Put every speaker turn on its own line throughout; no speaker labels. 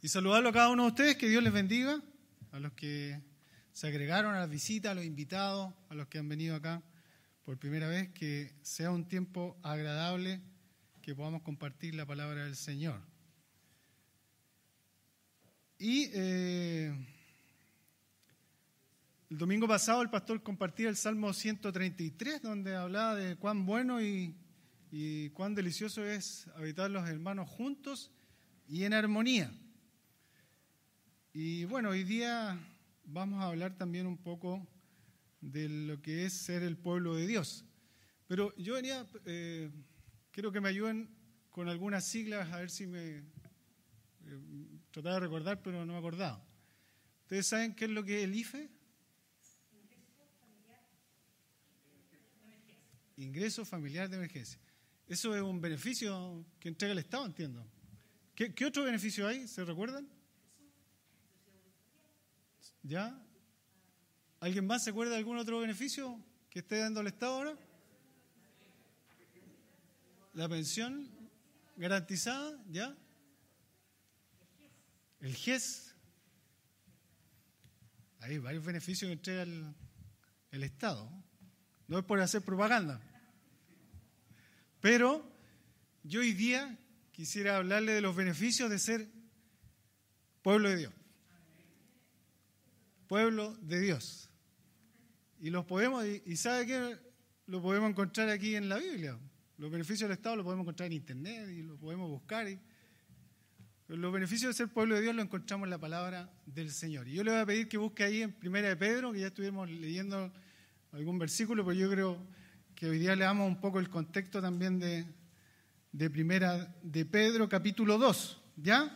Y saludarlo a cada uno de ustedes, que Dios les bendiga, a los que se agregaron a las visitas, a los invitados, a los que han venido acá por primera vez, que sea un tiempo agradable, que podamos compartir la palabra del Señor. Y eh, el domingo pasado el pastor compartía el Salmo 133, donde hablaba de cuán bueno y, y cuán delicioso es habitar los hermanos juntos y en armonía. Y bueno, hoy día vamos a hablar también un poco de lo que es ser el pueblo de Dios. Pero yo venía, eh, quiero que me ayuden con algunas siglas, a ver si me... Eh, trataba de recordar, pero no me acordaba. ¿Ustedes saben qué es lo que es el IFE? Ingreso familiar de emergencia. Eso es un beneficio que entrega el Estado, entiendo. ¿Qué, otro beneficio hay? ¿Se recuerdan? ¿Ya? ¿Alguien más se acuerda de algún otro beneficio que esté dando el Estado ahora? La pensión garantizada, ¿ya? El GES. Hay varios beneficios que entrega el, el Estado. No es por hacer propaganda. Pero yo hoy día quisiera hablarle de los beneficios de ser pueblo de Dios. Pueblo de Dios. Y los podemos, y sabe que lo podemos encontrar aquí en la Biblia. Los beneficios del Estado los podemos encontrar en Internet y lo podemos buscar. los beneficios de ser pueblo de Dios los encontramos en la palabra del Señor. Y yo le voy a pedir que busque ahí en Primera de Pedro, que ya estuvimos leyendo algún versículo, pero yo creo que hoy día le damos un poco el contexto también de, de Primera de Pedro, capítulo 2, ¿ya?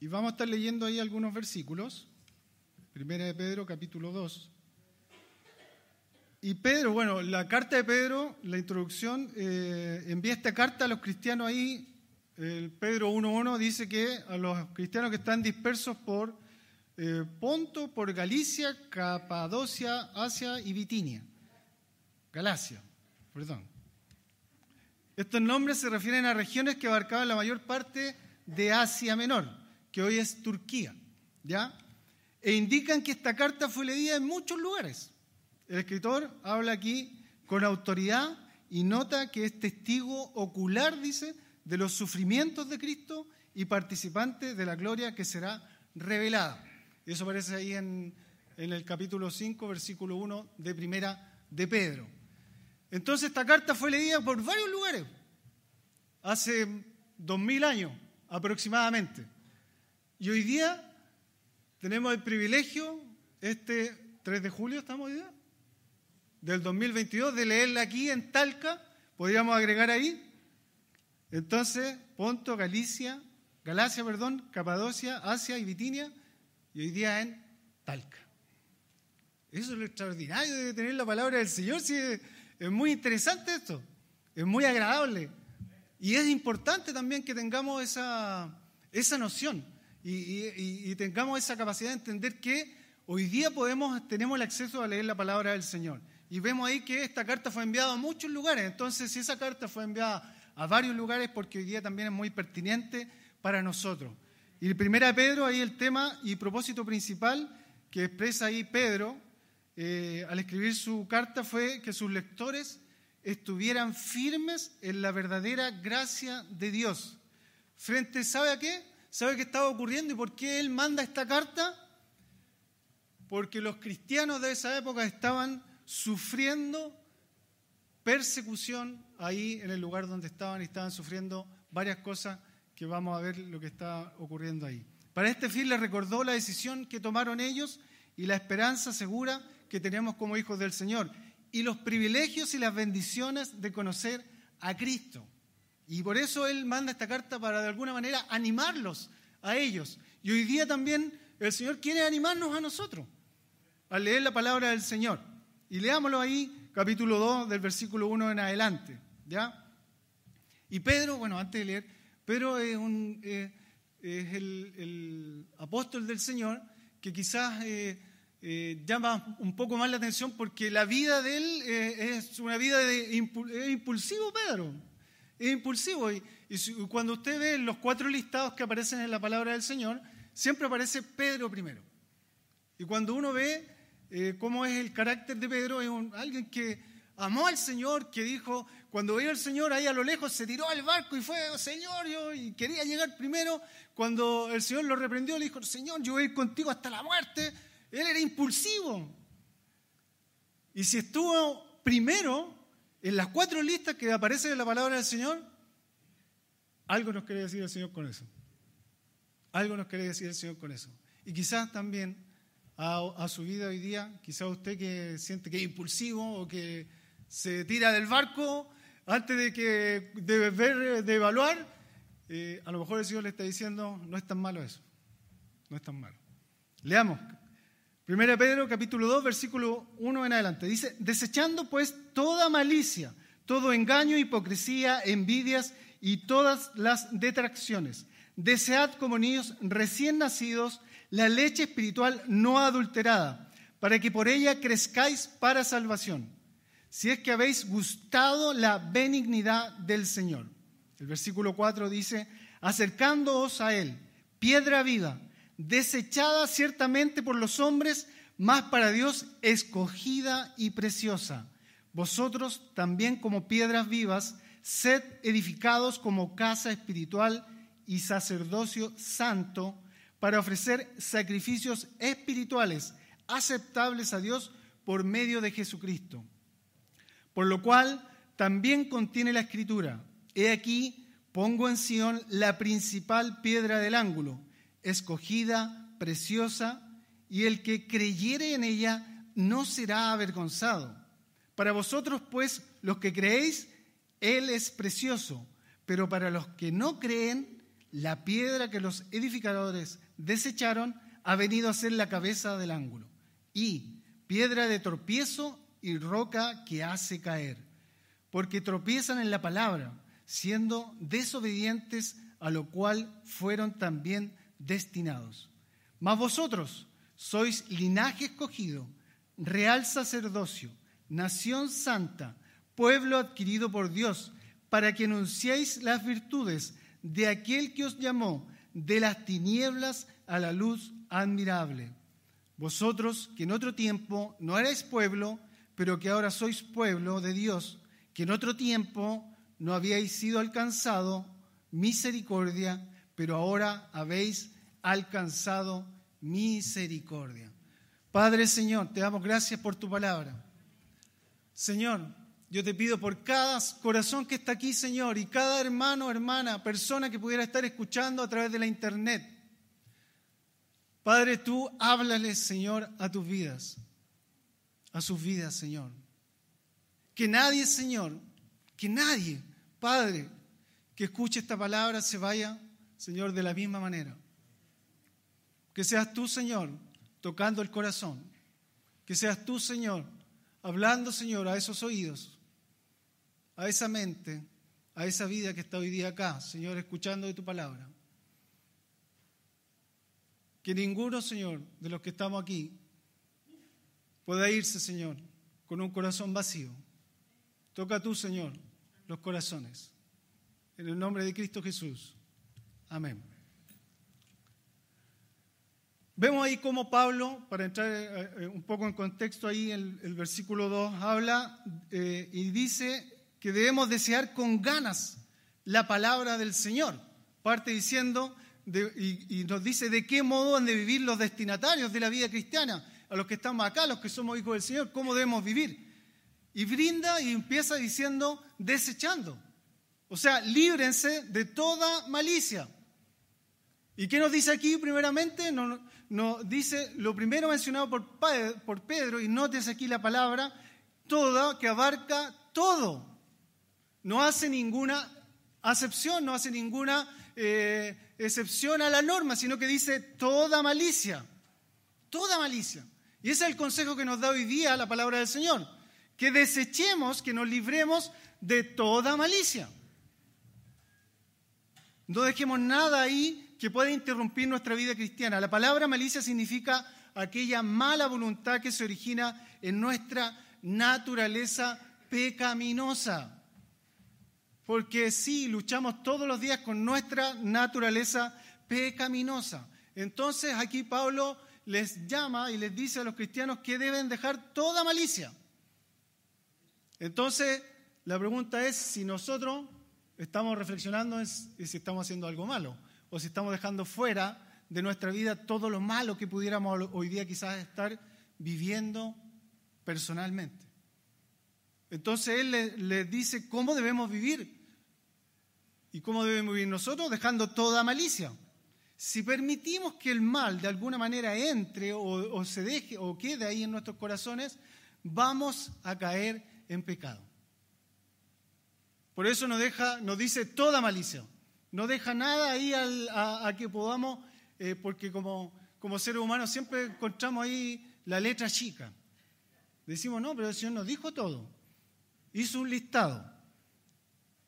Y vamos a estar leyendo ahí algunos versículos. Primera de Pedro, capítulo 2. Y Pedro, bueno, la carta de Pedro, la introducción, eh, envía esta carta a los cristianos ahí. El Pedro 1.1 dice que a los cristianos que están dispersos por eh, Ponto, por Galicia, Capadocia, Asia y Bitinia. Galacia, perdón. Estos nombres se refieren a regiones que abarcaban la mayor parte de Asia Menor, que hoy es Turquía, ¿ya? E indican que esta carta fue leída en muchos lugares. El escritor habla aquí con autoridad y nota que es testigo ocular, dice, de los sufrimientos de Cristo y participante de la gloria que será revelada. Eso aparece ahí en, en el capítulo 5, versículo 1 de Primera de Pedro. Entonces esta carta fue leída por varios lugares, hace dos mil años aproximadamente. Y hoy día tenemos el privilegio, este 3 de julio estamos hoy día, del 2022 de leerla aquí en Talca, podríamos agregar ahí. Entonces, Ponto, Galicia, Galacia, perdón, Capadocia, Asia y Bitinia, y hoy día en Talca. Eso es lo extraordinario de tener la palabra del Señor. Sí, es muy interesante esto, es muy agradable. Y es importante también que tengamos esa, esa noción y, tengamos esa capacidad de entender que hoy día podemos, tenemos el acceso a leer la palabra del Señor. Y vemos ahí que esta carta fue enviada a muchos lugares. Entonces, si esa carta fue enviada a varios lugares, porque hoy día también es muy pertinente para nosotros. Y el primera Pedro, ahí el tema y propósito principal que expresa ahí Pedro eh, al escribir su carta fue que sus lectores estuvieran firmes en la verdadera gracia de Dios. Frente, ¿sabe a qué? ¿Sabe qué estaba ocurriendo y por qué él manda esta carta? Porque los cristianos de esa época estaban sufriendo persecución ahí en el lugar donde estaban y estaban sufriendo varias cosas que vamos a ver lo que está ocurriendo ahí. Para este fin les recordó la decisión que tomaron ellos y la esperanza segura que tenemos como hijos del Señor y los privilegios y las bendiciones de conocer a Cristo. Y por eso Él manda esta carta para de alguna manera animarlos a ellos. Y hoy día también el Señor quiere animarnos a nosotros al leer la palabra del Señor. Y leámoslo ahí, capítulo 2, del versículo 1 en adelante. ¿ya? Y Pedro, bueno, antes de leer, Pedro es, un, eh, es el, apóstol del Señor que quizás eh, eh, llama un poco más la atención porque la vida de él es una vida de, impulsivo, Pedro. es impulsivo. Y, cuando usted ve los cuatro listados que aparecen en la palabra del Señor, siempre aparece Pedro primero. Y cuando uno ve eh, cómo es el carácter de Pedro, es alguien que amó al Señor, que dijo, cuando vio al Señor ahí a lo lejos, se tiró al barco y fue, Señor, yo y quería llegar primero. Cuando el Señor lo reprendió, le dijo, Señor, yo voy contigo hasta la muerte. Él era impulsivo. Y si estuvo primero en las cuatro listas que aparecen en la palabra del Señor, algo nos quiere decir el Señor con eso. Algo nos quiere decir el Señor con eso. Y quizás también a, su vida hoy día, quizás usted que siente que es impulsivo o que se tira del barco antes de que de ver, de evaluar, eh, a lo mejor el Señor le está diciendo, no es tan malo eso, no es tan malo. Leamos, 1 Pedro capítulo 2, versículo 1 en adelante. Dice, desechando pues toda malicia, todo engaño, hipocresía, envidias y todas las detracciones. Desead como niños recién nacidos la leche espiritual no adulterada, para que por ella crezcáis para salvación, si es que habéis gustado la benignidad del Señor. El versículo 4 dice, acercándoos a Él, piedra viva, desechada ciertamente por los hombres, mas para Dios escogida y preciosa. Vosotros también como piedras vivas, sed edificados como casa espiritual y sacerdocio santo para ofrecer sacrificios espirituales aceptables a Dios por medio de Jesucristo. Por lo cual también contiene la escritura, he aquí, pongo en Sión la principal piedra del ángulo, escogida, preciosa, y el que creyere en ella no será avergonzado. Para vosotros, pues, los que creéis, Él es precioso, pero para los que no creen, la piedra que los edificadores desecharon ha venido a ser la cabeza del ángulo, y piedra de tropiezo y roca que hace caer, porque tropiezan en la palabra, siendo desobedientes a lo cual fueron también destinados. Mas vosotros sois linaje escogido, real sacerdocio, nación santa, pueblo adquirido por Dios, para que anunciéis las virtudes de aquel que os llamó de las tinieblas a la luz admirable. Vosotros que en otro tiempo no erais pueblo, pero que ahora sois pueblo de Dios, que en otro tiempo no habíais sido alcanzado misericordia, pero ahora habéis alcanzado misericordia. Padre Señor, te damos gracias por tu palabra. Señor, yo te pido por cada corazón que está aquí, Señor, y cada hermano, hermana, persona que pudiera estar escuchando a través de la internet. Padre, tú háblales, Señor, a tus vidas, a sus vidas, Señor. Que nadie, Señor, que nadie, Padre, que escuche esta palabra se vaya, Señor, de la misma manera. Que seas tú, Señor, tocando el corazón. Que seas tú, Señor, hablando, Señor, a esos oídos a esa mente, a esa vida que está hoy día acá, Señor, escuchando de tu palabra. Que ninguno, Señor, de los que estamos aquí pueda irse, Señor, con un corazón vacío. Toca tú, Señor, los corazones. En el nombre de Cristo Jesús. Amén. Vemos ahí cómo Pablo, para entrar eh, eh, un poco en contexto ahí, el, el versículo 2 habla eh, y dice que debemos desear con ganas la palabra del Señor. Parte diciendo y, nos dice de qué modo han de vivir los destinatarios de la vida cristiana, a los que estamos acá, los que somos hijos del Señor, cómo debemos vivir. Y brinda y empieza diciendo desechando. O sea, líbrense de toda malicia. ¿Y qué nos dice aquí primeramente? Nos, dice lo primero mencionado por, por Pedro, y notes aquí la palabra, toda, que abarca todo no hace ninguna acepción, no hace ninguna eh, excepción a la norma, sino que dice toda malicia, toda malicia. Y ese es el consejo que nos da hoy día la palabra del Señor, que desechemos, que nos libremos de toda malicia. No dejemos nada ahí que pueda interrumpir nuestra vida cristiana. La palabra malicia significa aquella mala voluntad que se origina en nuestra naturaleza pecaminosa. porque sí, luchamos todos los días con nuestra naturaleza pecaminosa. Entonces aquí Pablo les llama y les dice a los cristianos que deben dejar toda malicia. Entonces, la pregunta es si nosotros estamos reflexionando en si estamos haciendo algo malo o si estamos dejando fuera de nuestra vida todo lo malo que pudiéramos hoy día quizás estar viviendo personalmente. Entonces Él les le dice cómo debemos vivir y cómo debemos vivir nosotros dejando toda malicia. Si permitimos que el mal de alguna manera entre o, o se deje o quede ahí en nuestros corazones, vamos a caer en pecado. Por eso nos, deja, nos dice toda malicia. No deja nada ahí a, que podamos, eh, porque como, como seres humanos siempre encontramos ahí la letra chica. Decimos, no, pero el Señor nos dijo todo. Hizo un listado.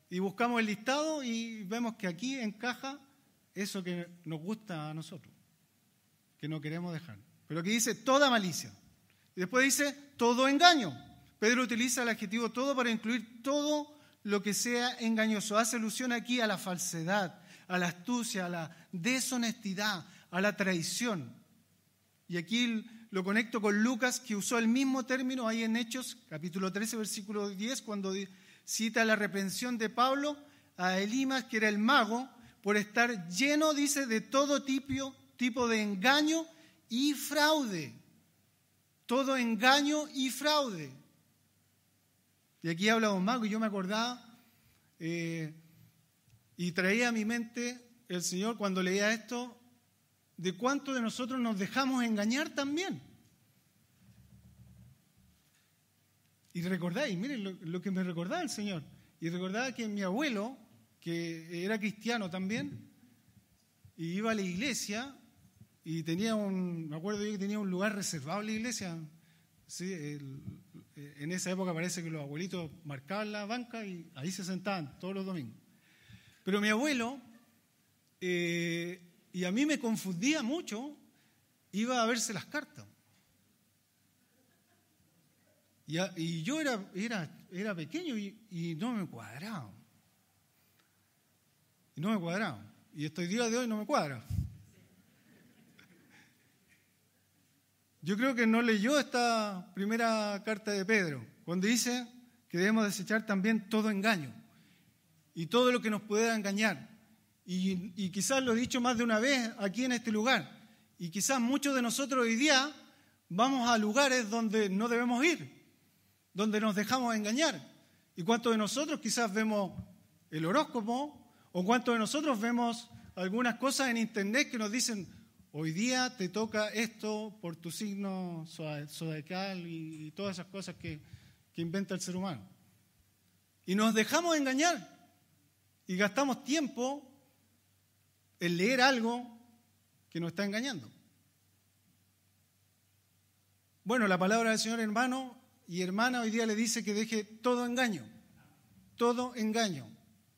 Y buscamos el listado y vemos que aquí encaja eso que nos gusta a nosotros, que no queremos dejar. Pero aquí dice toda malicia. Y después dice todo engaño. Pedro utiliza el adjetivo todo para incluir todo lo que sea engañoso. Hace alusión aquí a la falsedad, a la astucia, a la deshonestidad, a la traición. Y aquí lo conecto con Lucas, que usó el mismo término ahí en Hechos, capítulo 13, versículo 10, cuando cita la reprensión de Pablo a Elimas, que era el mago, por estar lleno, dice, de todo tipo, tipo de engaño y fraude. Todo engaño y fraude. Y aquí habla un mago y yo me acordaba eh, y traía a mi mente el Señor cuando leía esto de cuánto de nosotros nos dejamos engañar también. Y recordáis, miren lo, que me recordaba el Señor. Y recordaba que mi abuelo, que era cristiano también, y iba a la iglesia y tenía un, me acuerdo yo que tenía un lugar reservado en la iglesia, ¿sí? En esa época parece que los abuelitos marcaban la banca y ahí se sentaban todos los domingos. Pero mi abuelo, eh, y a mí me confundía mucho, iba a verse las cartas. Y, yo era, era, era pequeño y, no me cuadraba. Y no me cuadraba. Y estoy día de hoy no me cuadra. Yo creo que no leyó esta primera carta de Pedro, cuando dice que debemos desechar también todo engaño y todo lo que nos pueda engañar. Y, quizás lo he dicho más de una vez aquí en este lugar, y quizás muchos de nosotros hoy día vamos a lugares donde no debemos ir, donde nos dejamos engañar. ¿Y cuántos de nosotros quizás vemos el horóscopo o cuántos de nosotros vemos algunas cosas en internet que nos dicen, Hoy día te toca esto por tu signo zodiacal y, todas esas cosas que, que inventa el ser humano. Y nos dejamos engañar y gastamos tiempo en leer algo que nos está engañando. Bueno, la palabra del Señor hermano y hermana hoy día le dice que deje todo engaño, todo engaño.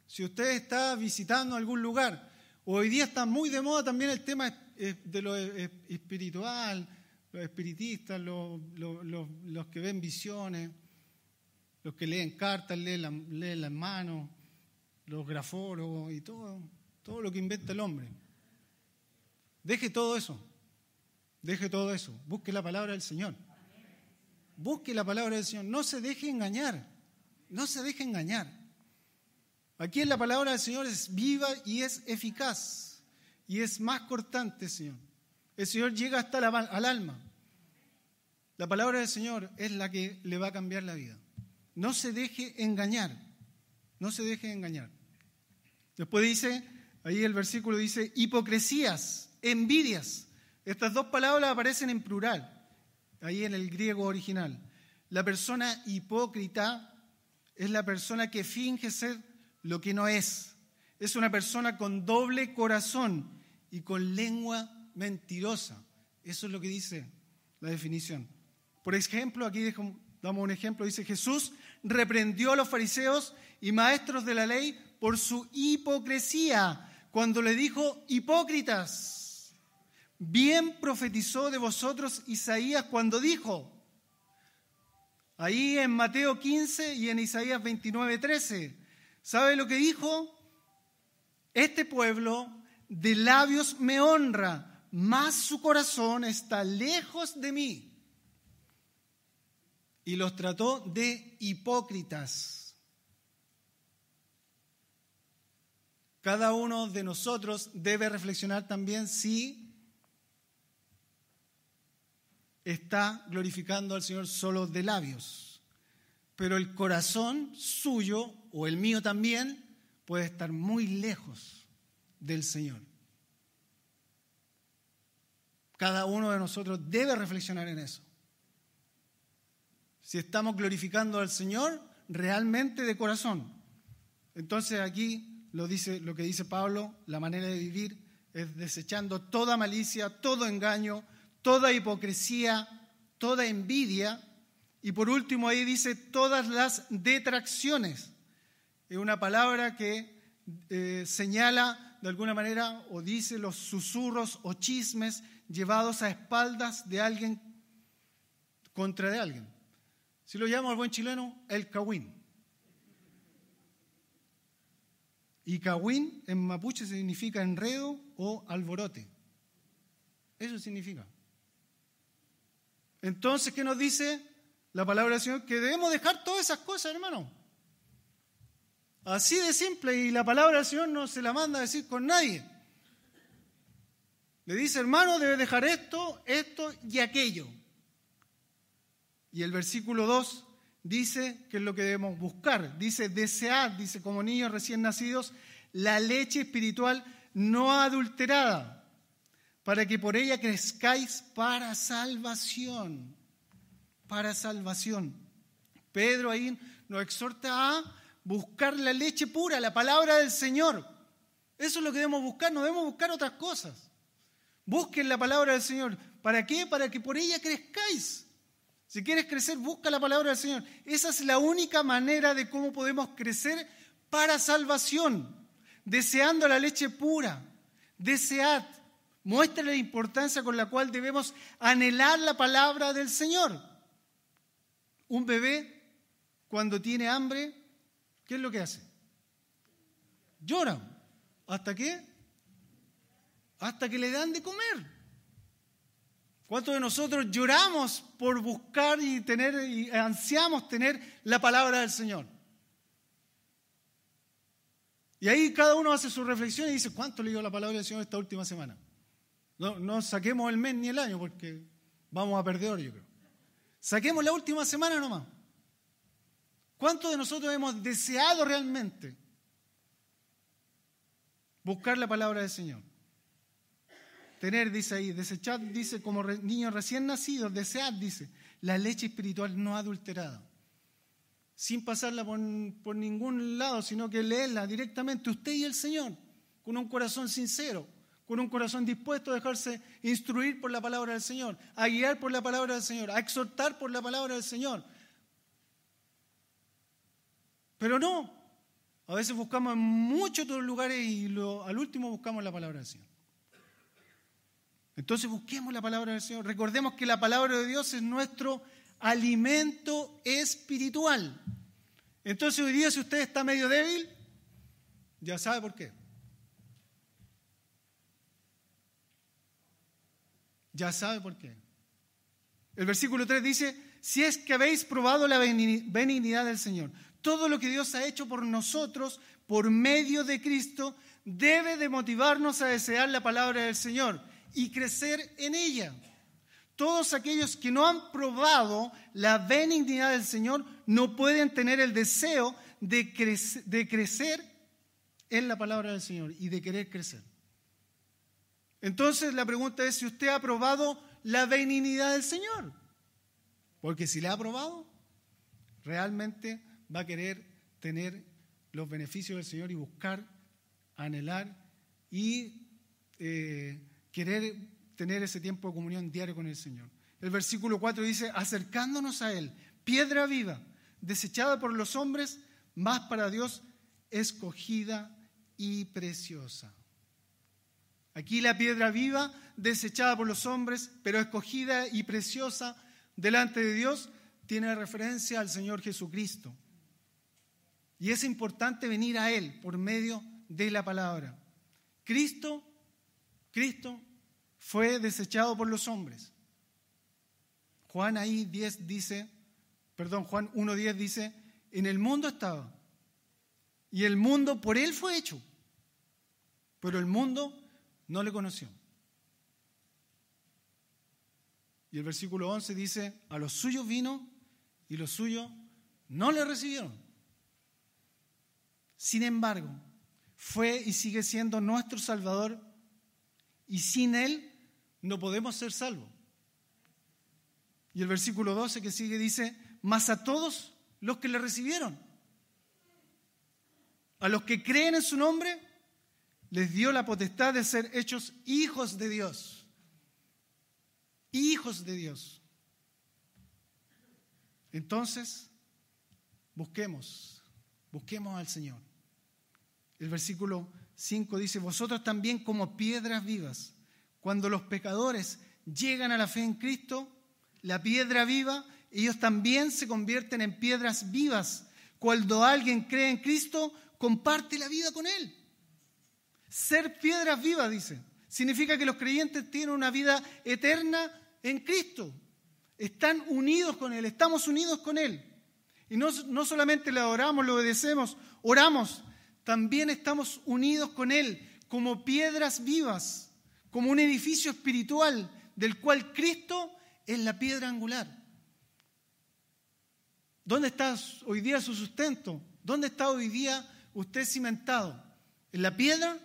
Si usted está visitando algún lugar, hoy día está muy de moda también el tema de lo espiritual, los espiritistas, los, que ven visiones, los que leen cartas, leen, las manos, los grafólogos y todo, todo lo que inventa el hombre. Deje todo eso, deje todo eso, busque la palabra del Señor. Busque la palabra del Señor, no se deje engañar, no se deje engañar. Aquí en la palabra del Señor es viva y es eficaz y es más cortante, Señor. El Señor llega hasta la, al alma. La palabra del Señor es la que le va a cambiar la vida. No se deje engañar. No se deje engañar. Después dice, ahí el versículo dice, hipocresías, envidias. Estas dos palabras aparecen en plural, ahí en el griego original. La persona hipócrita es la persona que finge ser lo que no es. Es una persona con doble corazón y con lengua mentirosa. Eso es lo que dice la definición. Por ejemplo, aquí damos un ejemplo, dice Jesús reprendió a los fariseos y maestros de la ley por su hipocresía cuando le dijo hipócritas. Bien profetizó de vosotros Isaías cuando dijo, ahí en Mateo 15 y en Isaías 29, 13, ¿Sabe lo que dijo? Este pueblo de labios me honra, mas su corazón está lejos de mí. Y los trató de hipócritas. Cada uno de nosotros debe reflexionar también si está glorificando al Señor solo de labios. Pero el corazón suyo, o el mío también, puede estar muy lejos del Señor. Cada uno de nosotros debe reflexionar en eso. Si estamos glorificando al Señor realmente de corazón. Entonces aquí lo, dice, lo que dice Pablo, la manera de vivir es desechando toda malicia, todo engaño, toda hipocresía, toda envidia. Y por último ahí dice todas las detracciones. Es una palabra que eh, señala de alguna manera o dice los susurros o chismes llevados a espaldas de alguien contra de alguien. Si lo llamo al buen chileno, el cawín. Y cawín en mapuche significa enredo o alborote. Eso significa. Entonces, ¿qué nos dice la palabra del Señor? Que debemos dejar todas esas cosas, hermano. Así de simple, y la palabra del Señor no se la manda a decir con nadie. Le dice, hermano, debe dejar esto, esto y aquello. Y el versículo 2 dice que es lo que debemos buscar. Dice, desead, dice, como niños recién nacidos, la leche espiritual no adulterada, para que por ella crezcáis para salvación. Para salvación. Pedro ahí nos exhorta a buscar la leche pura, la palabra del Señor. Eso es lo que debemos buscar, no debemos buscar otras cosas. Busquen la palabra del Señor. ¿Para qué? Para que por ella crezcáis. Si quieres crecer, busca la palabra del Señor. Esa es la única manera de cómo podemos crecer para salvación, deseando la leche pura. Desead, muestra la importancia con la cual debemos anhelar la palabra del Señor. Un bebé, cuando tiene hambre, ¿qué es lo que hace? Llora. ¿Hasta qué? hasta que le dan de comer. ¿Cuántos de nosotros lloramos por buscar y tener y ansiamos tener la palabra del Señor? Y ahí cada uno hace su reflexión y dice, ¿cuánto le dio la palabra del Señor esta última semana? No, no saquemos el mes ni el año porque vamos a perder yo creo. Saquemos la última semana nomás. ¿Cuántos de nosotros hemos deseado realmente buscar la palabra del Señor? Tener, dice ahí, desechar, dice, como niños recién nacidos, desear, dice, la leche espiritual no adulterada. Sin pasarla por, por ningún lado, sino que leerla directamente, usted y el Señor, con un corazón sincero, con un corazón dispuesto a dejarse instruir por la palabra del Señor, a guiar por la palabra del Señor, a exhortar por la palabra del Señor. Pero no, a veces buscamos en muchos otros lugares y al último buscamos la palabra del Señor. Entonces busquemos la palabra del Señor. Recordemos que la palabra de Dios es nuestro alimento espiritual. Entonces hoy día si usted está medio débil, ya sabe por qué. Ya sabe por qué. El versículo 3 dice, si es que habéis probado la benignidad del Señor, todo lo que Dios ha hecho por nosotros por medio de Cristo debe de motivarnos a desear la palabra del Señor y crecer en ella. Todos aquellos que no han probado la benignidad del Señor no pueden tener el deseo de, crecer en la palabra del Señor y de querer crecer. Entonces la pregunta es si usted ha probado la benignidad del Señor. Porque si la ha probado, realmente va a querer tener los beneficios del Señor y buscar, anhelar y eh, querer tener ese tiempo de comunión diario con el Señor. El versículo 4 dice, acercándonos a Él, piedra viva, desechada por los hombres, más para Dios, escogida y preciosa. Aquí la piedra viva, desechada por los hombres, pero escogida y preciosa delante de Dios, tiene referencia al Señor Jesucristo. Y es importante venir a Él por medio de la palabra. Cristo, Cristo fue desechado por los hombres. Juan ahí 10 dice, perdón, Juan 1.10 dice, en el mundo estaba. Y el mundo por Él fue hecho. Pero el mundo no le conoció. Y el versículo 11 dice, a los suyos vino y los suyos no le recibieron. Sin embargo, fue y sigue siendo nuestro Salvador y sin Él no podemos ser salvos. Y el versículo 12 que sigue dice, más a todos los que le recibieron, a los que creen en su nombre, les dio la potestad de ser hechos hijos de Dios. Hijos de Dios. Entonces, busquemos, busquemos al Señor. El versículo 5 dice, vosotros también como piedras vivas, cuando los pecadores llegan a la fe en Cristo, la piedra viva, ellos también se convierten en piedras vivas. Cuando alguien cree en Cristo, comparte la vida con Él. Ser piedras vivas, dice. Significa que los creyentes tienen una vida eterna en Cristo. Están unidos con Él, estamos unidos con Él. Y no, no solamente le adoramos, le obedecemos, oramos, también estamos unidos con Él como piedras vivas, como un edificio espiritual del cual Cristo es la piedra angular. ¿Dónde está hoy día su sustento? ¿Dónde está hoy día usted cimentado? ¿En la piedra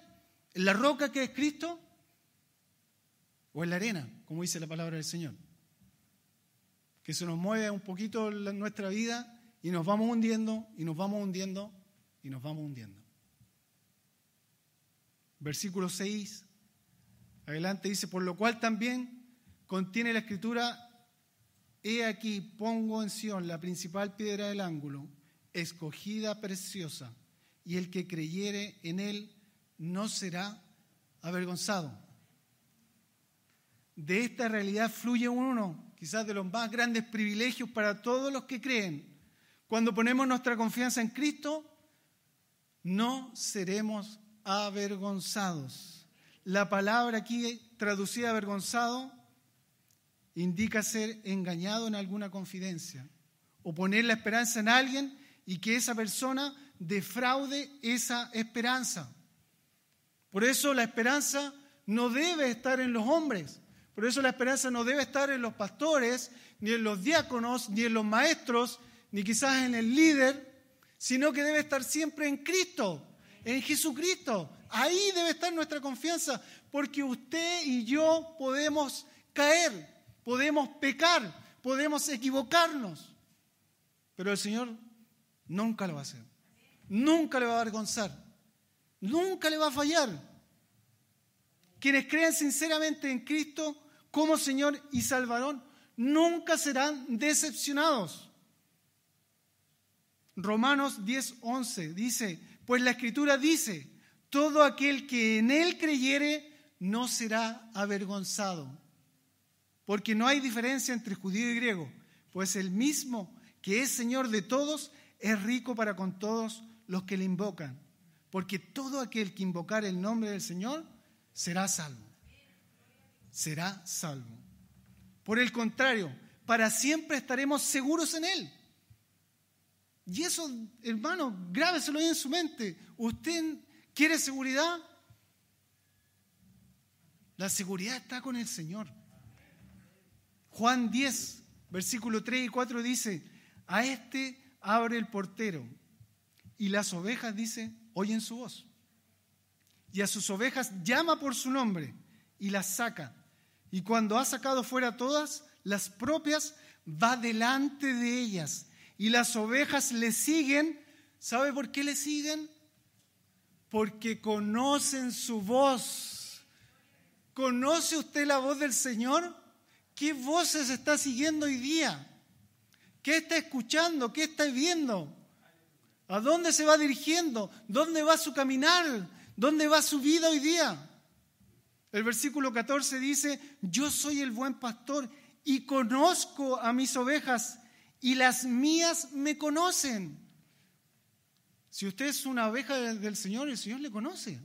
¿En la roca que es Cristo? ¿O en la arena, como dice la palabra del Señor? Que se nos mueve un poquito nuestra vida y nos vamos hundiendo, y nos vamos hundiendo, y nos vamos hundiendo. Versículo 6, adelante dice, por lo cual también contiene la escritura, he aquí pongo en Sion la principal piedra del ángulo, escogida preciosa, y el que creyere en él no será avergonzado. De esta realidad fluye uno, quizás de los más grandes privilegios para todos los que creen. Cuando ponemos nuestra confianza en Cristo, no seremos avergonzados. La palabra aquí traducida avergonzado indica ser engañado en alguna confidencia o poner la esperanza en alguien y que esa persona defraude esa esperanza. Por eso la esperanza no debe estar en los hombres. Por eso la esperanza no debe estar en los pastores, ni en los diáconos, ni en los maestros, ni quizás en el líder, sino que debe estar siempre en Cristo, en Jesucristo. Ahí debe estar nuestra confianza, porque usted y yo podemos caer, podemos pecar, podemos equivocarnos, pero el Señor nunca lo va a hacer, nunca le va a avergonzar. Nunca le va a fallar. Quienes crean sinceramente en Cristo como Señor y Salvador nunca serán decepcionados. Romanos 10, 11 dice, pues la escritura dice, todo aquel que en él creyere no será avergonzado, porque no hay diferencia entre judío y griego, pues el mismo que es Señor de todos es rico para con todos los que le invocan porque todo aquel que invocar el nombre del Señor será salvo. Será salvo. Por el contrario, para siempre estaremos seguros en Él. Y eso, hermano, grábeselo ahí en su mente. ¿Usted quiere seguridad? La seguridad está con el Señor. Juan 10, versículo 3 y 4 dice, a este abre el portero y las ovejas, dice, oyen su voz. Y a sus ovejas llama por su nombre y las saca. Y cuando ha sacado fuera todas, las propias, va delante de ellas. Y las ovejas le siguen. ¿Sabe por qué le siguen? Porque conocen su voz. ¿Conoce usted la voz del Señor? ¿Qué voces está siguiendo hoy día? ¿Qué está escuchando? ¿Qué está viendo? ¿A dónde se va dirigiendo? ¿Dónde va su caminar? ¿Dónde va su vida hoy día? El versículo 14 dice, yo soy el buen pastor y conozco a mis ovejas y las mías me conocen. Si usted es una oveja del Señor, el Señor le conoce.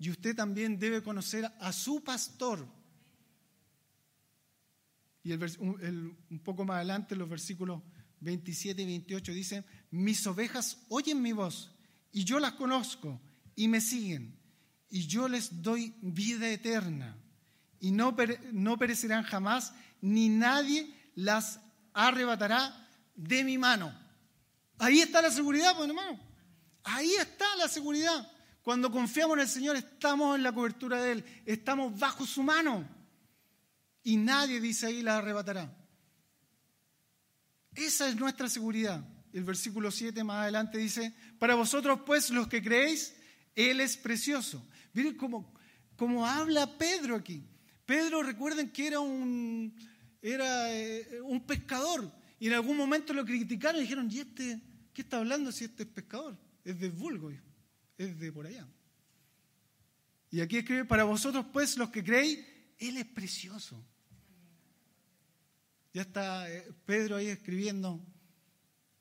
Y usted también debe conocer a su pastor. Y un poco más adelante, los versículos 27 y 28 dicen, mis ovejas oyen mi voz y yo las conozco y me siguen y yo les doy vida eterna y no, no perecerán jamás ni nadie las arrebatará de mi mano. Ahí está la seguridad, pues hermano. Ahí está la seguridad. Cuando confiamos en el Señor estamos en la cobertura de Él, estamos bajo su mano. Y nadie, dice ahí, la arrebatará. Esa es nuestra seguridad. El versículo 7 más adelante dice, para vosotros pues los que creéis, Él es precioso. Miren cómo, cómo habla Pedro aquí. Pedro, recuerden que era un, era, eh, un pescador y en algún momento lo criticaron y dijeron, ¿y este qué está hablando si este es pescador? Es de vulgo, es de por allá. Y aquí escribe, para vosotros pues los que creéis, Él es precioso. Ya está eh, Pedro ahí escribiendo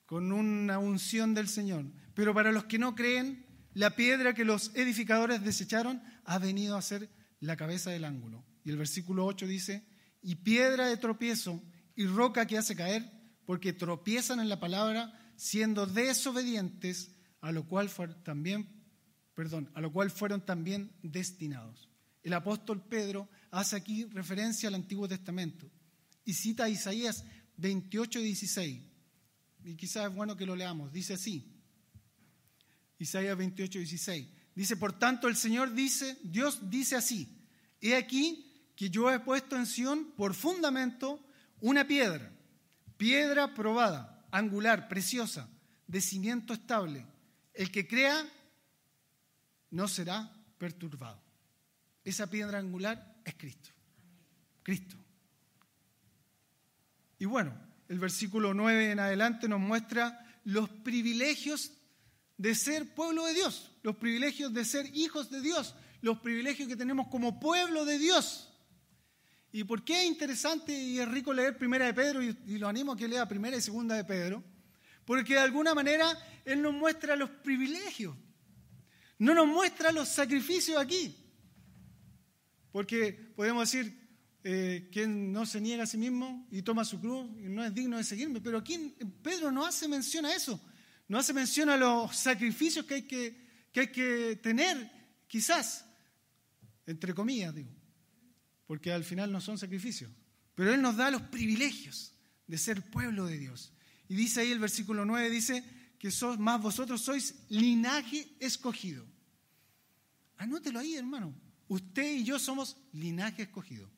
con una unción del Señor. Pero para los que no creen, la piedra que los edificadores desecharon ha venido a ser la cabeza del ángulo. Y el versículo 8 dice, y piedra de tropiezo y roca que hace caer, porque tropiezan en la palabra, siendo desobedientes, a lo cual también, perdón, a lo cual fueron también destinados. El apóstol Pedro hace aquí referencia al Antiguo Testamento y cita a Isaías 28, 16. Y quizás es bueno que lo leamos. Dice así. Isaías 28, 16. Dice, por tanto el Señor dice, Dios dice así, he aquí que yo he puesto en Sión por fundamento una piedra, piedra probada, angular, preciosa, de cimiento estable. El que crea no será perturbado. Esa piedra angular es Cristo. Cristo. Y bueno, el versículo 9 en adelante nos muestra los privilegios de ser pueblo de Dios, los privilegios de ser hijos de Dios, los privilegios que tenemos como pueblo de Dios. ¿Y por qué es interesante y es rico leer Primera de Pedro y, lo animo a que lea Primera y Segunda de Pedro? Porque de alguna manera Él nos muestra los privilegios, no nos muestra los sacrificios aquí. Porque podemos decir, eh, quien no se niega a sí mismo y toma su cruz y no es digno de seguirme, pero aquí Pedro no hace mención a eso, no hace mención a los sacrificios que hay que, que, hay que tener, quizás, entre comillas, digo porque al final no son sacrificios. Pero Él nos da los privilegios de ser pueblo de Dios. Y dice ahí el versículo 9, dice que sos, más vosotros sois linaje escogido. Anótelo ahí, hermano. Usted y yo somos linaje escogido.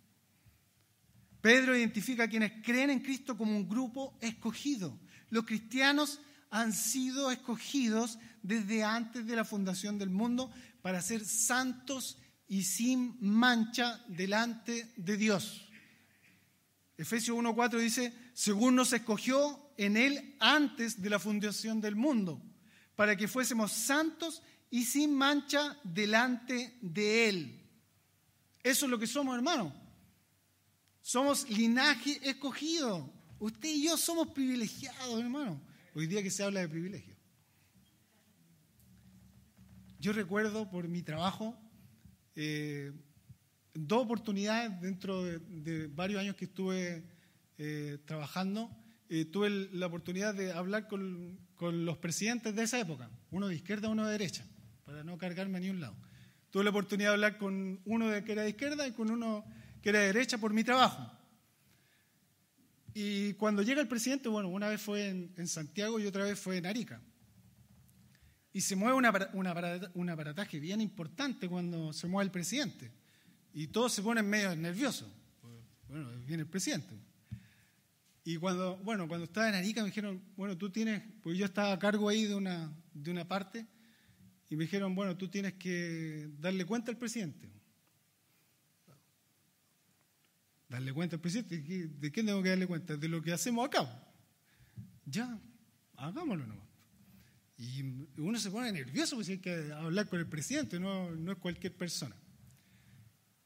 Pedro identifica a quienes creen en Cristo como un grupo escogido. Los cristianos han sido escogidos desde antes de la fundación del mundo para ser santos y sin mancha delante de Dios. Efesios 1.4 dice, según nos escogió en Él antes de la fundación del mundo, para que fuésemos santos y sin mancha delante de Él. Eso es lo que somos, hermano. Somos linaje escogido. Usted y yo somos privilegiados, hermano. Hoy día que se habla de privilegio. Yo recuerdo por mi trabajo eh, dos oportunidades dentro de, varios años que estuve eh, trabajando. Eh, tuve la oportunidad de hablar con, con, los presidentes de esa época, uno de izquierda, uno de derecha, para no cargarme a ni un lado. Tuve la oportunidad de hablar con uno de, que era de izquierda y con uno que era de derecha por mi trabajo. Y cuando llega el presidente, bueno, una vez fue en, en Santiago y otra vez fue en Arica. Y se mueve un aparataje bien importante cuando se mueve el presidente. Y todos se ponen medio nerviosos. Bueno, viene el presidente. Y cuando, bueno, cuando estaba en Arica me dijeron, bueno, tú tienes, pues yo estaba a cargo ahí de una, de una parte, y me dijeron, bueno, tú tienes que darle cuenta al presidente. Darle cuenta al presidente, ¿de qué tengo que darle cuenta? De lo que hacemos acá. Ya, hagámoslo nomás. Y uno se pone nervioso porque hay que hablar con el presidente, no, no es cualquier persona.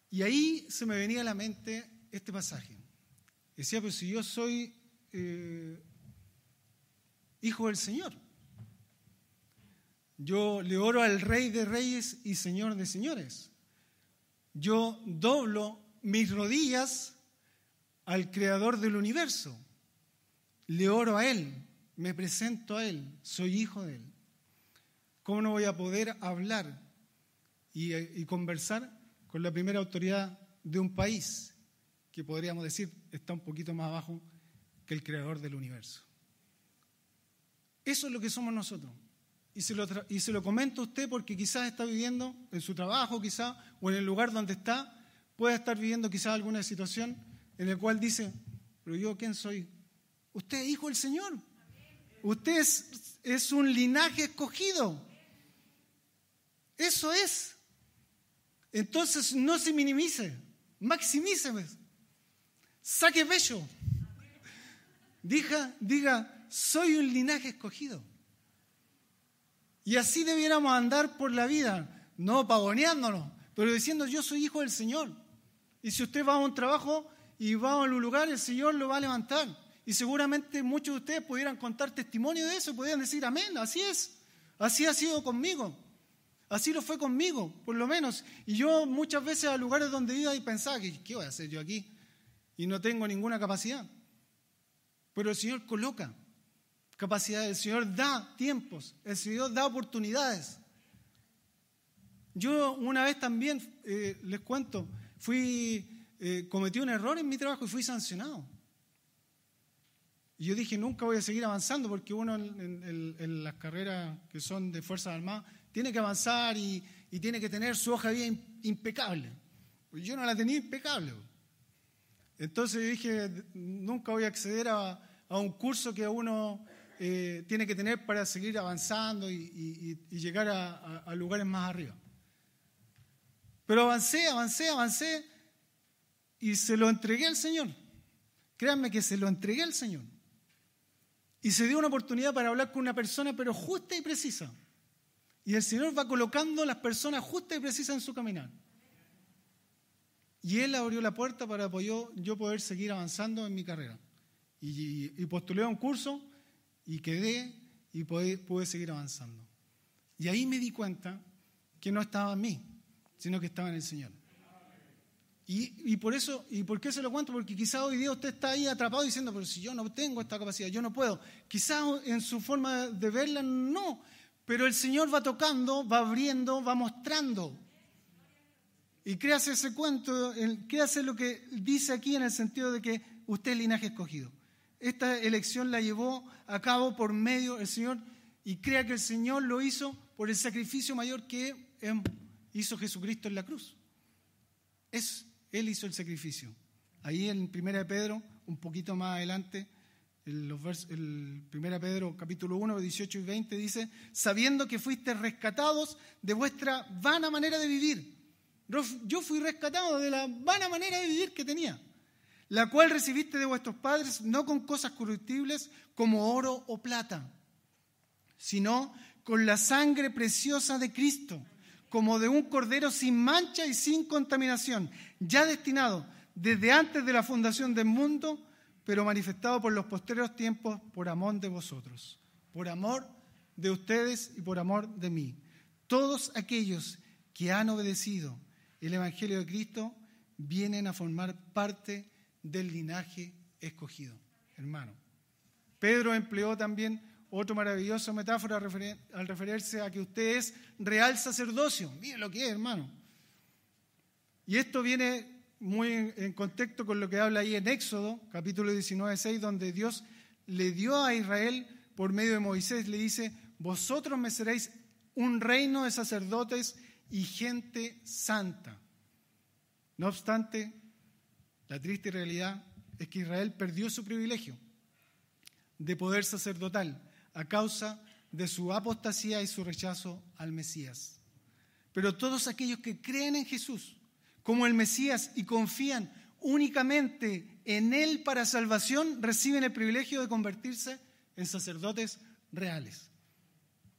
Y ahí se me venía a la mente este pasaje. Decía, pues si yo soy eh, hijo del Señor, Yo le oro al Rey de Reyes y Señor de Señores. Yo doblo mis rodillas al Creador del universo. Le oro a Él, me presento a Él, soy hijo de Él. ¿Cómo no voy a poder hablar y, conversar con la primera autoridad de un país que podríamos decir está un poquito más abajo que el Creador del universo? Eso es lo que somos nosotros. Y se, lo y se lo comento a usted porque quizás está viviendo en su trabajo, quizás, o en el lugar donde está, puede estar viviendo quizás alguna situación en la cual dice, pero yo quién soy? Usted es hijo del Señor. Usted es, un linaje escogido. Eso es. Entonces no se minimice, maximice, saque bello. Diga, diga, soy un linaje escogido. Y así debiéramos andar por la vida, no pavoneándonos, pero diciendo yo soy hijo del Señor. Y si usted va a un trabajo y va a un lugar, el Señor lo va a levantar. Y seguramente muchos de ustedes pudieran contar testimonio de eso, pudieran decir amén, así es, así ha sido conmigo. Así lo fue conmigo, por lo menos. Y yo muchas veces a lugares donde iba y pensaba, ¿qué voy a hacer yo aquí? Y no tengo ninguna capacidad. Pero el Señor coloca capacidades, el Señor da tiempos, el Señor da oportunidades. Yo una vez también, eh, les cuento, fui, eh, cometí un error en mi trabajo y fui sancionado. Y yo dije, nunca voy a seguir avanzando porque uno en, las carreras que son de Fuerzas Armadas tiene que avanzar y, tiene que tener su hoja de vida impecable. Pues yo no la tenía impecable. Entonces yo dije, nunca voy a acceder a, un curso que uno eh, tiene que tener para seguir avanzando y, llegar a lugares más arriba. Pero avancé, avancé, avancé y se lo entregué al Señor. Créanme que se lo entregué al Señor. Y se dio una oportunidad para hablar con una persona, pero justa y precisa. Y el Señor va colocando las personas justas y precisas en su caminar. Y Él abrió la puerta para yo, yo poder seguir avanzando en mi carrera. Y, postulé a un curso y quedé y pude, pude seguir avanzando. Y ahí me di cuenta que no estaba en mí, sino que estaba en el Señor. Y, por eso, ¿y por qué se lo cuento? Porque quizás hoy día usted está ahí atrapado diciendo, pero si yo no tengo esta capacidad, yo no puedo. Quizás en su forma de verla no, pero el Señor va tocando, va abriendo, va mostrando. Y créase ese cuento, créase lo que dice aquí en el sentido de que usted es linaje escogido. Esta elección la llevó a cabo por medio del Señor y crea que el Señor lo hizo por el sacrificio mayor que hizo Jesucristo en la cruz. Es él hizo el sacrificio. Ahí en 1 Pedro, un poquito más adelante, el, el 1 Pedro capítulo 1, 18 y 20 dice, sabiendo que fuiste rescatados de vuestra vana manera de vivir. Yo fui rescatado de la vana manera de vivir que tenía, la cual recibiste de vuestros padres no con cosas corruptibles como oro o plata, sino con la sangre preciosa de Cristo como de un cordero sin mancha y sin contaminación, ya destinado desde antes de la fundación del mundo, pero manifestado por los posteriores tiempos por amor de vosotros, por amor de ustedes y por amor de mí. Todos aquellos que han obedecido el Evangelio de Cristo vienen a formar parte del linaje escogido, hermano. Pedro empleó también otra maravillosa metáfora al referirse a que usted es real sacerdocio. Mire lo que es, hermano. Y esto viene muy en, contexto con lo que habla ahí en Éxodo, capítulo 19, 6, donde Dios le dio a Israel, por medio de Moisés, le dice, vosotros me seréis un reino de sacerdotes y gente santa. No obstante, la triste realidad es que Israel perdió su privilegio de poder sacerdotal a causa de su apostasía y su rechazo al Mesías. Pero todos aquellos que creen en Jesús como el Mesías y confían únicamente en Él para salvación, reciben el privilegio de convertirse en sacerdotes reales.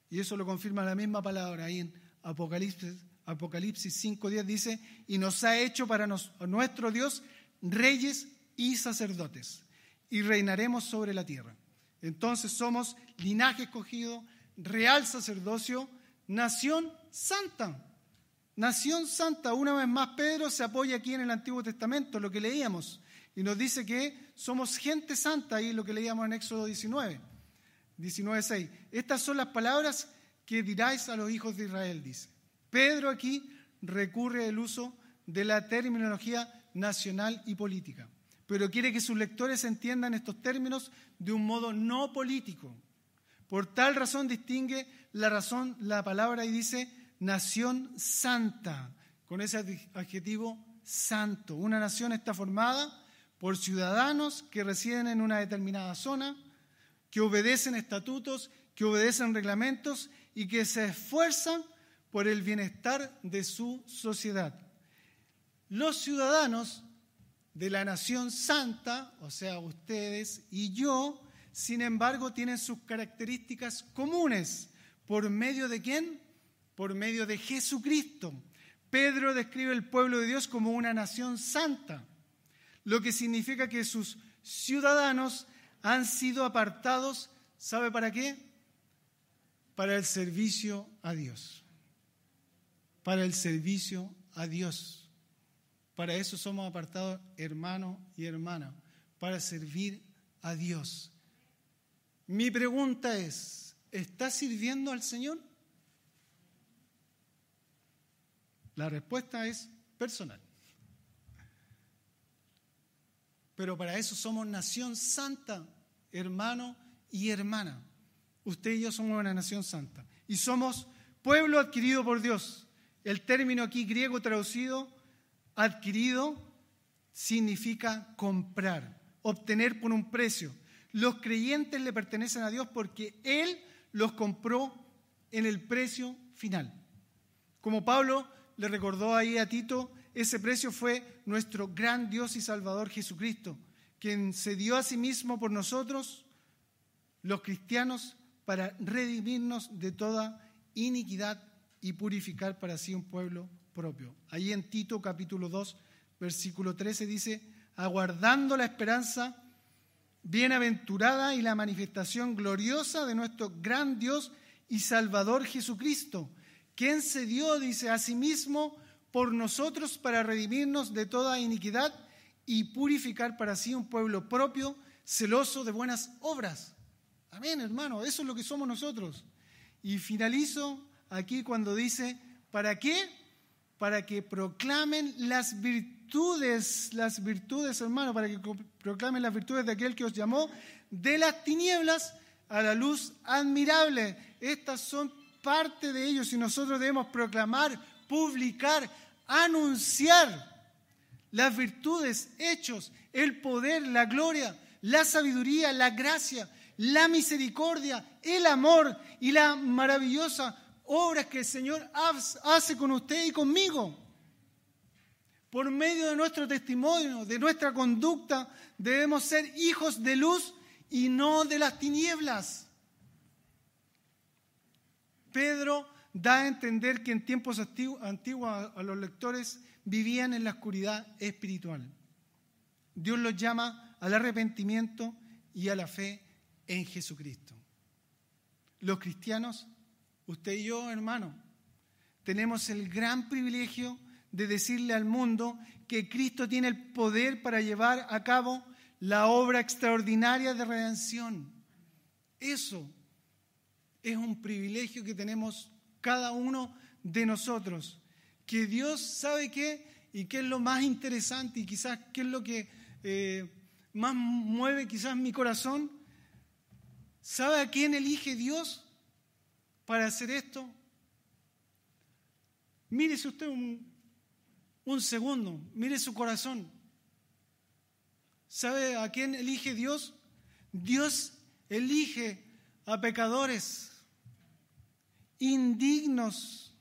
Y eso lo confirma la misma palabra ahí en Apocalipsis, Apocalipsis 5.10 dice, y nos ha hecho para nuestro Dios reyes y sacerdotes, y reinaremos sobre la tierra. Entonces somos linaje escogido, real sacerdocio, nación santa. Nación santa. Una vez más, Pedro se apoya aquí en el Antiguo Testamento, lo que leíamos, y nos dice que somos gente santa, ahí lo que leíamos en Éxodo 19, 19.6. Estas son las palabras que diráis a los hijos de Israel, dice. Pedro aquí recurre al uso de la terminología nacional y política, pero quiere que sus lectores entiendan estos términos de un modo no político. Por tal razón distingue la razón la palabra y dice nación santa, con ese adjetivo santo. Una nación está formada por ciudadanos que residen en una determinada zona, que obedecen estatutos, que obedecen reglamentos y que se esfuerzan por el bienestar de su sociedad. Los ciudadanos de la nación santa, o sea, ustedes y yo, sin embargo, tienen sus características comunes. ¿Por medio de quién? Por medio de Jesucristo. Pedro describe el pueblo de Dios como una nación santa, lo que significa que sus ciudadanos han sido apartados, ¿sabe para qué? Para el servicio a Dios. Para el servicio a Dios. Para eso somos apartados hermano y hermana, para servir a Dios. Mi pregunta es, ¿estás sirviendo al Señor? La respuesta es personal. Pero para eso somos nación santa, hermano y hermana. Usted y yo somos una nación santa. Y somos pueblo adquirido por Dios. El término aquí griego traducido Adquirido significa comprar, obtener por un precio. Los creyentes le pertenecen a Dios porque Él los compró en el precio final. Como Pablo le recordó ahí a Tito, ese precio fue nuestro gran Dios y Salvador Jesucristo, quien se dio a sí mismo por nosotros, los cristianos, para redimirnos de toda iniquidad y purificar para sí un pueblo propio. Ahí en Tito capítulo 2, versículo 13 dice, aguardando la esperanza bienaventurada y la manifestación gloriosa de nuestro gran Dios y Salvador Jesucristo, quien se dio, dice, a sí mismo por nosotros para redimirnos de toda iniquidad y purificar para sí un pueblo propio, celoso de buenas obras. Amén, hermano, eso es lo que somos nosotros. Y finalizo aquí cuando dice, ¿para qué? para que proclamen las virtudes, las virtudes, hermano, para que proclamen las virtudes de aquel que os llamó de las tinieblas a la luz admirable. Estas son parte de ellos y nosotros debemos proclamar, publicar, anunciar las virtudes, hechos, el poder, la gloria, la sabiduría, la gracia, la misericordia, el amor y la maravillosa obras que el Señor hace con usted y conmigo. Por medio de nuestro testimonio, de nuestra conducta, debemos ser hijos de luz y no de las tinieblas. Pedro da a entender que en tiempos antiguos a los lectores vivían en la oscuridad espiritual. Dios los llama al arrepentimiento y a la fe en Jesucristo. Los cristianos Usted y yo, hermano, tenemos el gran privilegio de decirle al mundo que Cristo tiene el poder para llevar a cabo la obra extraordinaria de redención. Eso es un privilegio que tenemos cada uno de nosotros. Que Dios sabe qué y qué es lo más interesante y quizás qué es lo que eh, más mueve quizás mi corazón. ¿Sabe a quién elige Dios? para hacer esto? Mírese usted un, un segundo, mire su corazón. ¿Sabe a quién elige Dios? Dios elige a pecadores indignos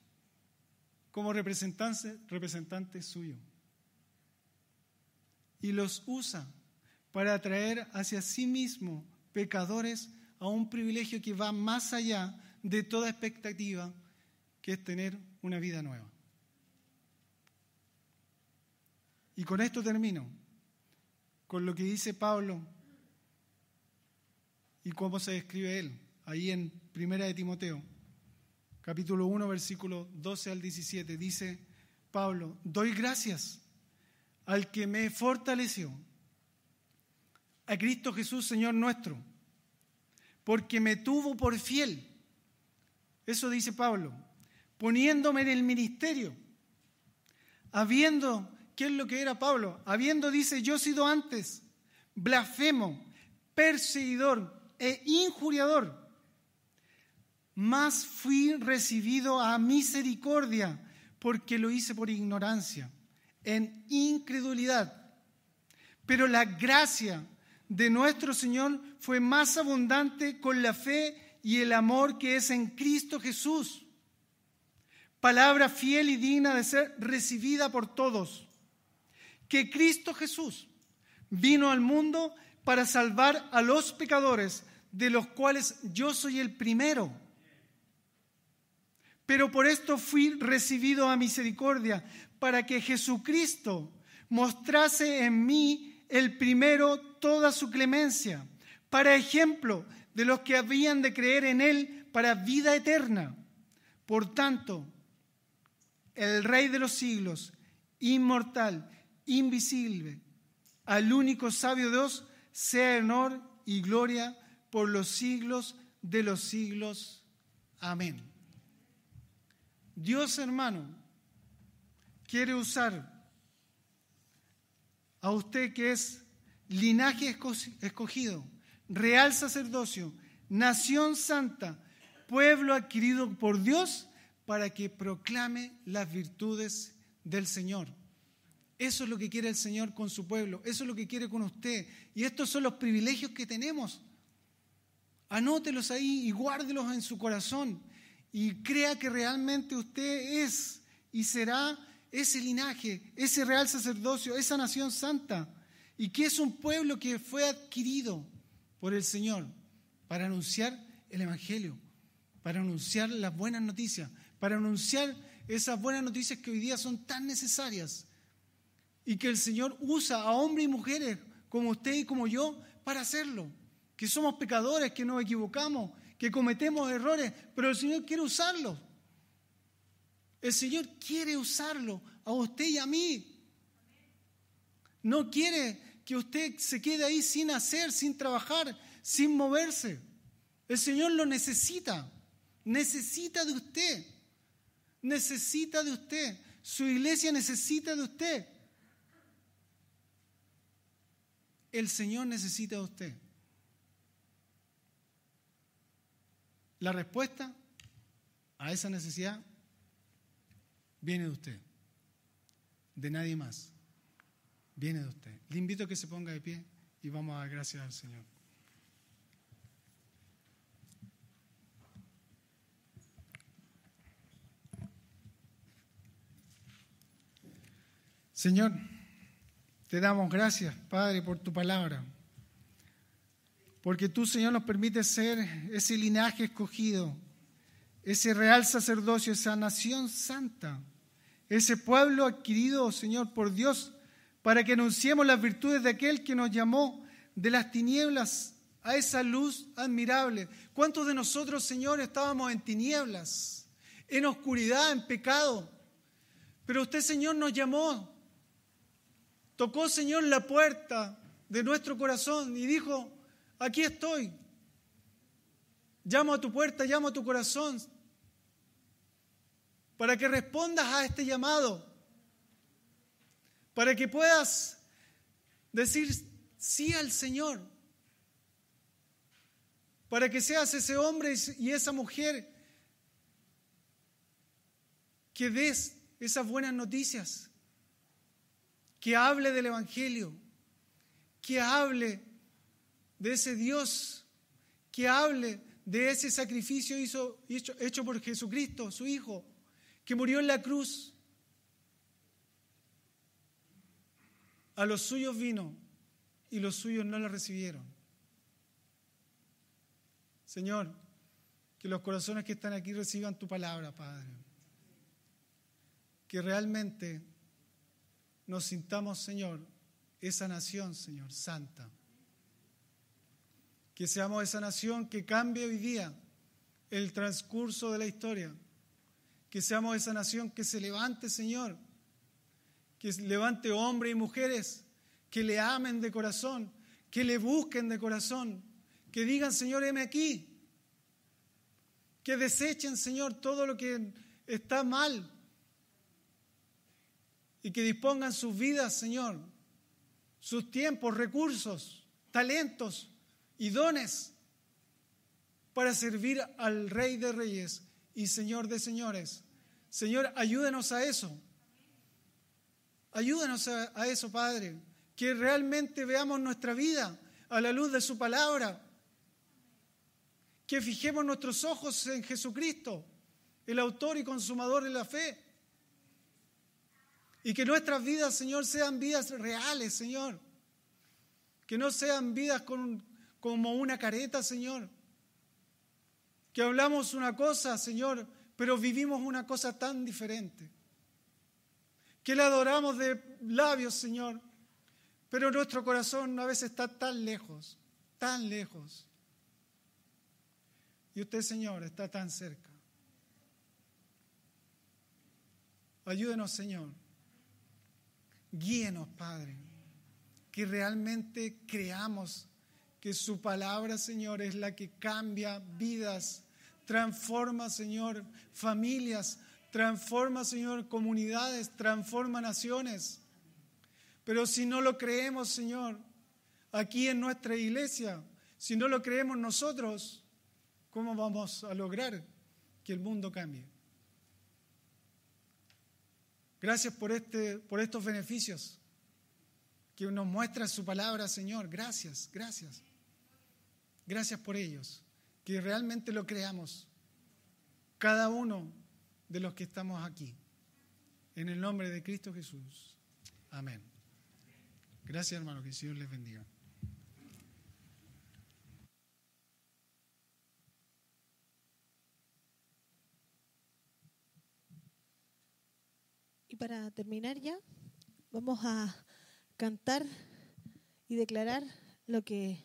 como representantes, representantes suyos y los usa para atraer hacia sí mismo pecadores a un privilegio que va más allá de toda expectativa, que es tener una vida nueva. Y con esto termino, con lo que dice Pablo y cómo se describe él, ahí en Primera de Timoteo, capítulo 1, versículo 12 al 17, dice Pablo, doy gracias al que me fortaleció, a Cristo Jesús, Señor nuestro, porque me tuvo por fiel. Eso dice Pablo, poniéndome en el ministerio, habiendo, ¿qué es lo que era Pablo? Habiendo, dice, yo he sido antes blasfemo, perseguidor e injuriador, mas fui recibido a misericordia porque lo hice por ignorancia, en incredulidad. Pero la gracia de nuestro Señor fue más abundante con la fe y el amor que es en Cristo Jesús. Palabra fiel y digna de ser recibida por todos. Que Cristo Jesús vino al mundo para salvar a los pecadores, de los cuales yo soy el primero. Pero por esto fui recibido a misericordia, para que Jesucristo mostrase en mí el primero toda su clemencia, para ejemplo de los que habían de creer en Él para vida eterna. Por tanto, el Rey de los siglos, inmortal, invisible, al único sabio Dios, sea honor y gloria por los siglos de los siglos. Amén. Dios hermano quiere usar a usted que es linaje escogido, real sacerdocio, nación santa, pueblo adquirido por Dios, para que proclame las virtudes del Señor. Eso es lo que quiere el Señor con su pueblo, eso es lo que quiere con usted. Y estos son los privilegios que tenemos. Anótelos ahí y guárdelos en su corazón y crea que realmente usted es y será ese linaje, ese real sacerdocio, esa nación santa, y que es un pueblo que fue adquirido por el Señor para anunciar el Evangelio, para anunciar las buenas noticias, para anunciar esas buenas noticias que hoy día son tan necesarias y que el Señor usa a hombres y mujeres como usted y como yo para hacerlo. Que somos pecadores, que nos equivocamos, que cometemos errores, pero el Señor quiere usarlo. El Señor quiere usarlo a usted y a mí. No quiere que usted se quede ahí sin hacer, sin trabajar, sin moverse. El Señor lo necesita. Necesita de usted. Necesita de usted. Su iglesia necesita de usted. El Señor necesita de usted. La respuesta a esa necesidad viene de usted, de nadie más. Viene de usted. Le invito a que se ponga de pie y vamos a dar gracias al Señor. Señor, te damos gracias, Padre, por tu palabra. Porque tú, Señor, nos permites ser ese linaje escogido, ese real sacerdocio, esa nación santa, ese pueblo adquirido, Señor, por Dios, para que anunciemos las virtudes de aquel que nos llamó de las tinieblas a esa luz admirable. ¿Cuántos de nosotros, Señor, estábamos en tinieblas, en oscuridad, en pecado? Pero usted, Señor, nos llamó Tocó, Señor, la puerta de nuestro corazón y dijo, aquí estoy. Llamo a tu puerta, llamo a tu corazón para que respondas a este llamado, para que puedas decir sí al Señor, para que seas ese hombre y esa mujer que des esas buenas noticias que hable del Evangelio, que hable de ese Dios, que hable de ese sacrificio hecho, por Jesucristo, su Hijo, que murió en la cruz. A los suyos vino y los suyos no lo recibieron. Señor, que los corazones que están aquí reciban tu palabra, Padre. Que realmente nos sintamos, Señor, esa nación, Señor, santa. Que seamos esa nación que cambie hoy día el transcurso de la historia, Que seamos esa nación que se levante, Señor. Que levante hombres y mujeres que le amen de corazón, que le busquen de corazón, que digan, Señor, heme aquí. Que desechen, Señor, todo lo que está mal. Y que dispongan sus vidas, Señor, sus tiempos, recursos, talentos y dones para servir al Rey de Reyes y Señor de Señores. Señor, ayúdenos a eso. Ayúdenos a, eso, Padre. Que realmente veamos nuestra vida a la luz de su palabra. Que fijemos nuestros ojos en Jesucristo, el autor y consumador de la fe. Y que nuestras vidas, Señor, sean vidas reales, Señor. Que no sean vidas como una careta, Señor. Que hablamos una cosa, Señor, pero vivimos una cosa tan diferente. Que le adoramos de labios, Señor, pero nuestro corazón a veces está tan lejos, tan lejos. Y usted, Señor, está tan cerca. Ayúdenos, Señor. Guíenos, Padre que realmente creamos que su palabra, Señor, es la que cambia vidas, transforma, Señor, familias, transforma, Señor, comunidades, transforma naciones. Pero si no lo creemos, Señor, aquí en nuestra iglesia, si no lo creemos nosotros, ¿cómo vamos a lograr que el mundo cambie? Gracias por, este, por estos beneficios que nos muestra su palabra, Señor. Gracias, gracias. Gracias por ellos. Que realmente lo creamos. Cada uno de los que estamos aquí. En el nombre de Cristo Jesús. Amén. Gracias, hermano. Que el Señor les bendiga.
Y para terminar ya, vamos a cantar y declarar lo que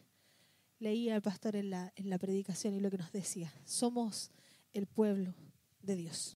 leía el pastor en la, en la predicación y lo que nos decía. Somos el pueblo de Dios.